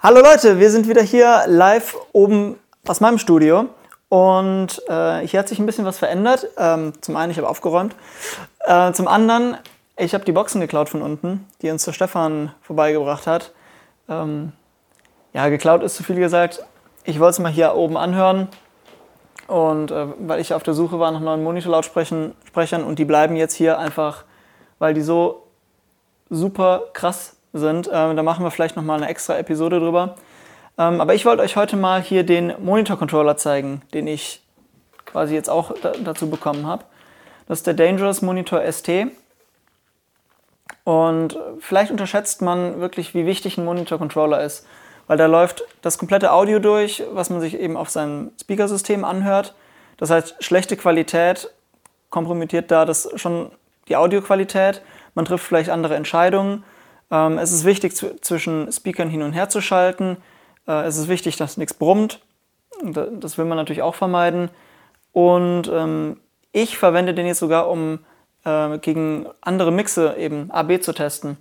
Hallo Leute, wir sind wieder hier live oben aus meinem Studio und äh, hier hat sich ein bisschen was verändert. Ähm, zum einen, ich habe aufgeräumt. Äh, zum anderen, ich habe die Boxen geklaut von unten, die uns der Stefan vorbeigebracht hat. Ähm, ja, geklaut ist zu viel gesagt. Ich wollte es mal hier oben anhören und äh, weil ich auf der Suche war nach neuen Monitorlautsprechern und die bleiben jetzt hier einfach, weil die so super krass sind. Ähm, da machen wir vielleicht nochmal eine extra Episode drüber. Ähm, aber ich wollte euch heute mal hier den Monitor-Controller zeigen, den ich quasi jetzt auch da, dazu bekommen habe. Das ist der Dangerous Monitor ST. Und vielleicht unterschätzt man wirklich, wie wichtig ein Monitor-Controller ist. Weil da läuft das komplette Audio durch, was man sich eben auf seinem Speakersystem anhört. Das heißt, schlechte Qualität kompromittiert da das schon die Audioqualität. Man trifft vielleicht andere Entscheidungen. Ähm, es ist wichtig, zwischen Speakern hin und her zu schalten. Äh, es ist wichtig, dass nichts brummt. Das will man natürlich auch vermeiden. Und ähm, ich verwende den jetzt sogar, um äh, gegen andere Mixe eben AB zu testen.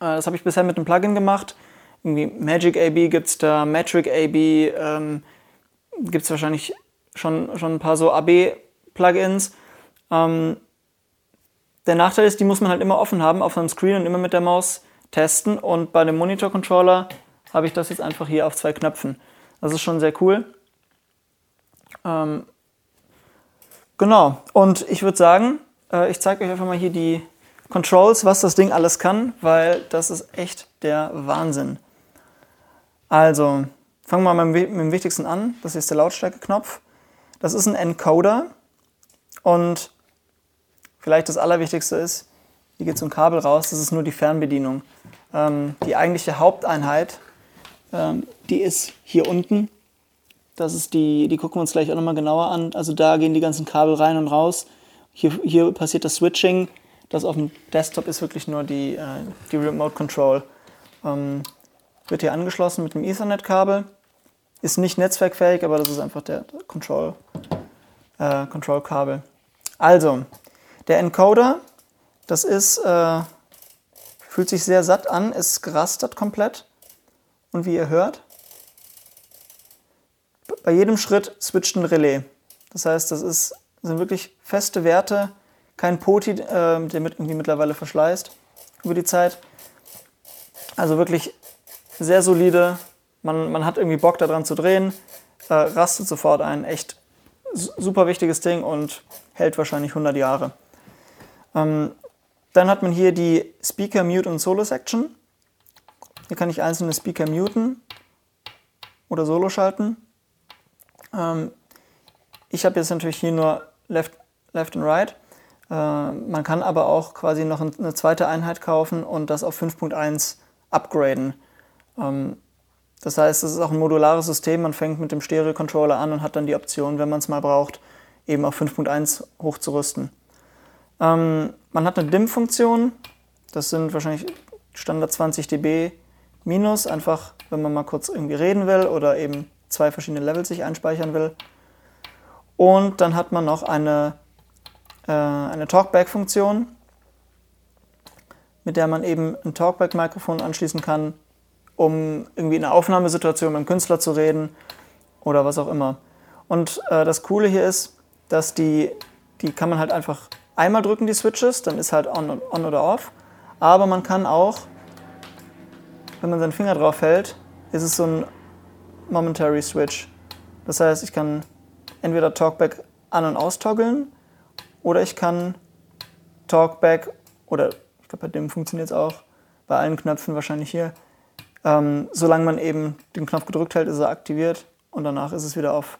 Äh, das habe ich bisher mit einem Plugin gemacht. Irgendwie Magic AB gibt es da, Metric AB, ähm, gibt es wahrscheinlich schon, schon ein paar so AB-Plugins. Ähm, der Nachteil ist, die muss man halt immer offen haben auf seinem Screen und immer mit der Maus testen. Und bei dem Monitor-Controller habe ich das jetzt einfach hier auf zwei Knöpfen. Das ist schon sehr cool. Ähm, genau, und ich würde sagen, äh, ich zeige euch einfach mal hier die Controls, was das Ding alles kann, weil das ist echt der Wahnsinn. Also, fangen wir mal mit dem wichtigsten an. Das ist der Lautstärke-Knopf. Das ist ein Encoder und vielleicht das Allerwichtigste ist, hier geht so ein Kabel raus, das ist nur die Fernbedienung. Ähm, die eigentliche Haupteinheit, ähm, die ist hier unten. Das ist die, die gucken wir uns gleich auch nochmal genauer an. Also da gehen die ganzen Kabel rein und raus. Hier, hier passiert das Switching. Das auf dem Desktop ist wirklich nur die, äh, die Remote Control. Ähm, wird hier angeschlossen mit dem Ethernet-Kabel. Ist nicht netzwerkfähig, aber das ist einfach der Control, äh, Control-Kabel. Also, der Encoder, das ist, äh, fühlt sich sehr satt an, ist gerastert komplett. Und wie ihr hört, bei jedem Schritt switcht ein Relais. Das heißt, das ist, sind wirklich feste Werte, kein Poti, äh, der mit irgendwie mittlerweile verschleißt über die Zeit. Also wirklich sehr solide. Man, man hat irgendwie Bock daran zu drehen, äh, rastet sofort ein. Echt super wichtiges Ding und hält wahrscheinlich 100 Jahre. Ähm, dann hat man hier die Speaker Mute und Solo Section. Hier kann ich einzelne Speaker muten oder Solo schalten. Ähm, ich habe jetzt natürlich hier nur Left, Left und Right. Äh, man kann aber auch quasi noch eine zweite Einheit kaufen und das auf 5.1 upgraden. Ähm, das heißt, es ist auch ein modulares System. Man fängt mit dem Stereo-Controller an und hat dann die Option, wenn man es mal braucht, eben auf 5.1 hochzurüsten. Ähm, man hat eine DIM-Funktion, das sind wahrscheinlich Standard 20 dB minus, einfach wenn man mal kurz irgendwie reden will oder eben zwei verschiedene Levels sich einspeichern will. Und dann hat man noch eine, äh, eine Talkback-Funktion, mit der man eben ein Talkback-Mikrofon anschließen kann, um irgendwie in einer Aufnahmesituation mit dem Künstler zu reden oder was auch immer. Und äh, das Coole hier ist, dass die, die kann man halt einfach einmal drücken, die Switches, dann ist halt on, on oder off. Aber man kann auch, wenn man seinen Finger drauf hält, ist es so ein Momentary Switch. Das heißt, ich kann entweder Talkback an- und austoggeln oder ich kann Talkback oder ich glaube bei dem funktioniert es auch, bei allen Knöpfen wahrscheinlich hier. Ähm, solange man eben den Knopf gedrückt hält, ist er aktiviert und danach ist es wieder auf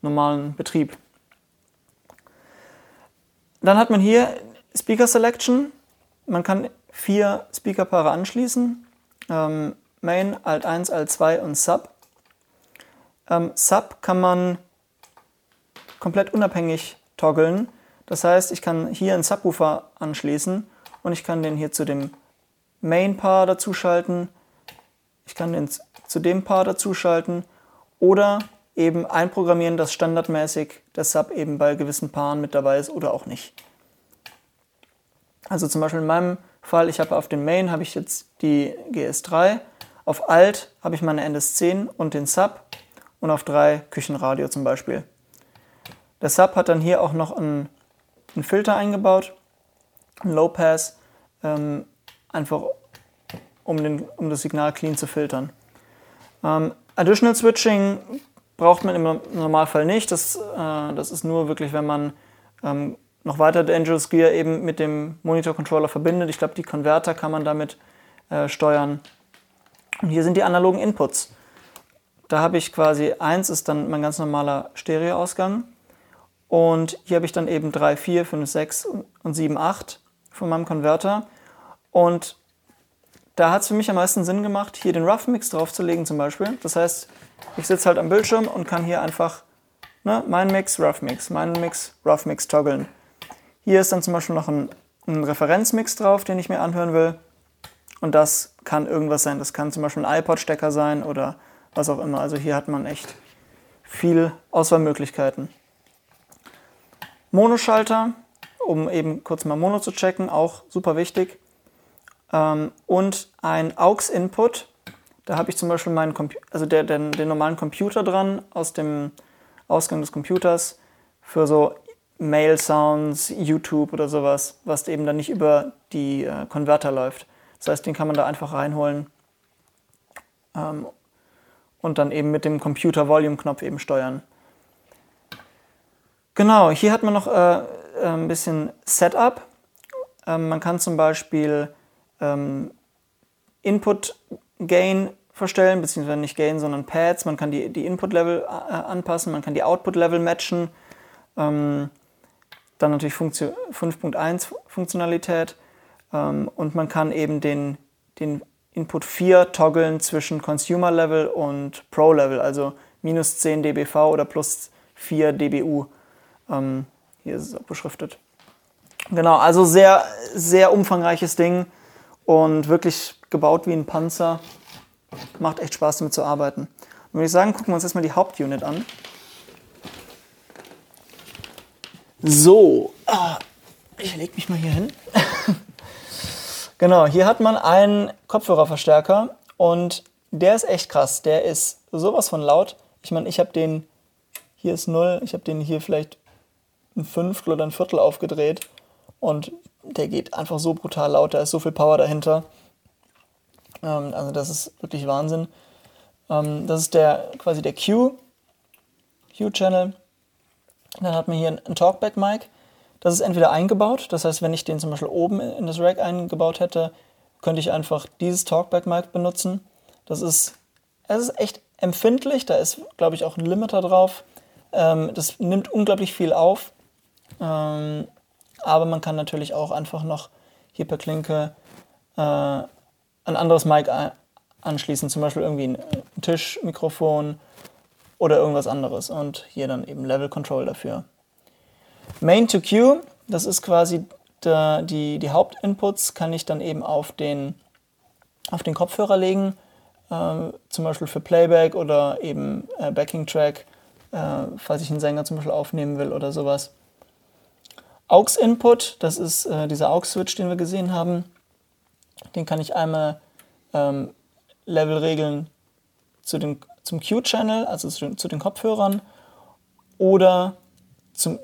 normalen Betrieb. Dann hat man hier Speaker Selection. Man kann vier Speakerpaare anschließen. Ähm, Main, Alt 1, Alt 2 und Sub. Ähm, Sub kann man komplett unabhängig toggeln. Das heißt, ich kann hier einen Subwoofer anschließen und ich kann den hier zu dem Main-Paar dazuschalten. Ich kann den zu dem Paar dazuschalten oder eben einprogrammieren, dass standardmäßig der Sub eben bei gewissen Paaren mit dabei ist oder auch nicht. Also zum Beispiel in meinem Fall, ich habe auf dem Main habe ich jetzt die GS3, Auf Alt habe ich meine NS10 und den Sub und auf 3 Küchenradio zum Beispiel. Der Sub hat dann hier auch noch einen, einen Filter eingebaut, einen Low Pass, ähm, einfach um, den, um das Signal clean zu filtern. Ähm, Additional Switching braucht man im Normalfall nicht. Das, äh, das ist nur wirklich, wenn man ähm, noch weiter Dangerous Gear eben mit dem Monitor Controller verbindet. Ich glaube, die Konverter kann man damit äh, steuern. Und hier sind die analogen Inputs. Da habe ich quasi, eins ist dann mein ganz normaler Stereoausgang. Und hier habe ich dann eben 3, 4, 5, 6 und 7, 8 von meinem Konverter. Und da hat es für mich am meisten Sinn gemacht, hier den Rough Mix draufzulegen zum Beispiel. Das heißt, ich sitze halt am Bildschirm und kann hier einfach ne, mein Mix, Rough Mix, mein Mix, Rough Mix toggeln. Hier ist dann zum Beispiel noch ein, ein Referenzmix drauf, den ich mir anhören will. Und das kann irgendwas sein. Das kann zum Beispiel ein iPod-Stecker sein oder was auch immer. Also hier hat man echt viel Auswahlmöglichkeiten. Monoschalter, um eben kurz mal Mono zu checken, auch super wichtig ähm, und ein AUX-Input. Da habe ich zum Beispiel meinen also der, den, den normalen Computer dran aus dem Ausgang des Computers für so Mail-Sounds, YouTube oder sowas, was eben dann nicht über die äh, Konverter läuft. Das heißt, den kann man da einfach reinholen ähm, und dann eben mit dem Computer-Volume-Knopf eben steuern. Genau, hier hat man noch äh, äh ein bisschen Setup. Ähm, man kann zum Beispiel ähm, Input Gain verstellen, beziehungsweise nicht Gain, sondern Pads. Man kann die, die Input-Level äh, anpassen, man kann die Output-Level matchen. Ähm, dann natürlich 5.1 Funktionalität. Ähm, und man kann eben den, den Input 4 toggeln zwischen Consumer Level und Pro Level, also minus 10 dBV oder plus 4 dBU. Ähm, hier ist es auch beschriftet. Genau, also sehr, sehr umfangreiches Ding und wirklich gebaut wie ein Panzer. Macht echt Spaß damit zu arbeiten. Und würde ich sagen, gucken wir uns erstmal die Hauptunit an. So, ah, ich lege mich mal hier hin. genau, hier hat man einen Kopfhörerverstärker und der ist echt krass. Der ist sowas von laut. Ich meine, ich habe den, hier ist 0, ich habe den hier vielleicht ein Fünftel oder ein Viertel aufgedreht und der geht einfach so brutal laut, da ist so viel Power dahinter. Ähm, also das ist wirklich Wahnsinn. Ähm, das ist der quasi der Q, Q-Channel. Dann hat man hier ein, Talkback-Mic. Das ist entweder eingebaut, das heißt, wenn ich den zum Beispiel oben in das Rack eingebaut hätte, könnte ich einfach dieses Talkback-Mic benutzen. Das ist, es ist echt empfindlich, da ist, glaube ich, auch ein Limiter drauf. Ähm, das nimmt unglaublich viel auf. Ähm, aber man kann natürlich auch einfach noch hier per Klinke äh, ein anderes Mic anschließen, zum Beispiel irgendwie ein Tischmikrofon oder irgendwas anderes und hier dann eben Level Control dafür. Main to Q, das ist quasi der, die, die Hauptinputs, kann ich dann eben auf den, auf den Kopfhörer legen, äh, zum Beispiel für Playback oder eben äh, Backing Track, äh, falls ich einen Sänger zum Beispiel aufnehmen will oder sowas. AUX-Input, das ist äh, dieser AUX-Switch, den wir gesehen haben. Den kann ich einmal ähm, Level regeln zu den, zum Q-Channel, also zu, zu, den Kopfhörern, oder zum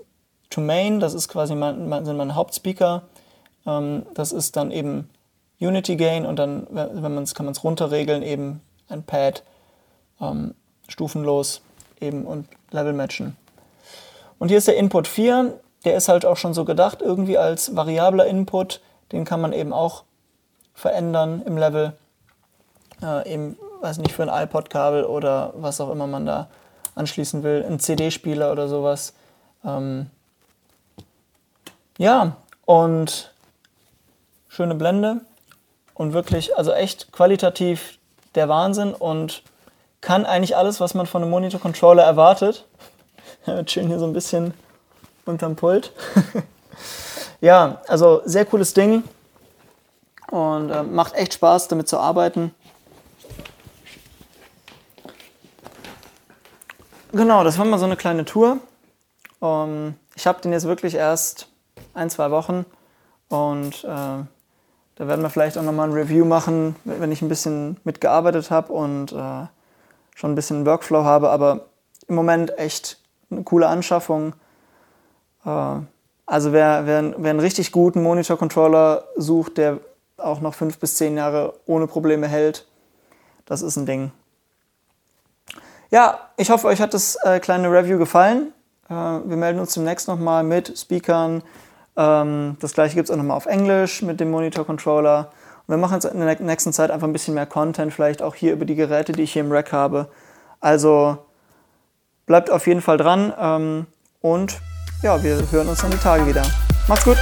to Main, das ist quasi mein, mein, sind meine Hauptspeaker. Ähm, das ist dann eben Unity Gain und dann, wenn man's, kann man es runterregeln, eben ein Pad, ähm, stufenlos eben und Level matchen. Und hier ist der Input 4, der ist halt auch schon so gedacht, irgendwie als variabler Input. Den kann man eben auch verändern im Level. Äh, eben, weiß nicht, für ein iPod-Kabel oder was auch immer man da anschließen will. Ein CD-Spieler oder sowas. Ähm ja, und schöne Blende. Und wirklich, also echt qualitativ der Wahnsinn und kann eigentlich alles, was man von einem Monitor-Controller erwartet. schön hier so ein bisschen unterm Pult. ja, also sehr cooles Ding und äh, macht echt Spaß, damit zu arbeiten. Genau, das war mal so eine kleine Tour. Um, ich habe den jetzt wirklich erst ein, zwei Wochen und äh, Da werden wir vielleicht auch nochmal ein Review machen, wenn ich ein bisschen mitgearbeitet habe und äh, schon ein bisschen Workflow habe. Aber im Moment echt eine coole Anschaffung. Äh, also wer, wer, wer einen richtig guten Monitor-Controller sucht, der auch noch fünf bis zehn Jahre ohne Probleme hält, das ist ein Ding. Ja, ich hoffe, euch hat das äh, kleine Review gefallen. Äh, wir melden uns demnächst nochmal mit Speakern. Ähm, das gleiche gibt es auch nochmal auf Englisch mit dem Monitor-Controller. Und wir machen jetzt in der nächsten Zeit einfach ein bisschen mehr Content, vielleicht auch hier über die Geräte, die ich hier im Rack habe. Also bleibt auf jeden Fall dran ähm, und ja, wir hören uns dann die Tage wieder. Macht's gut!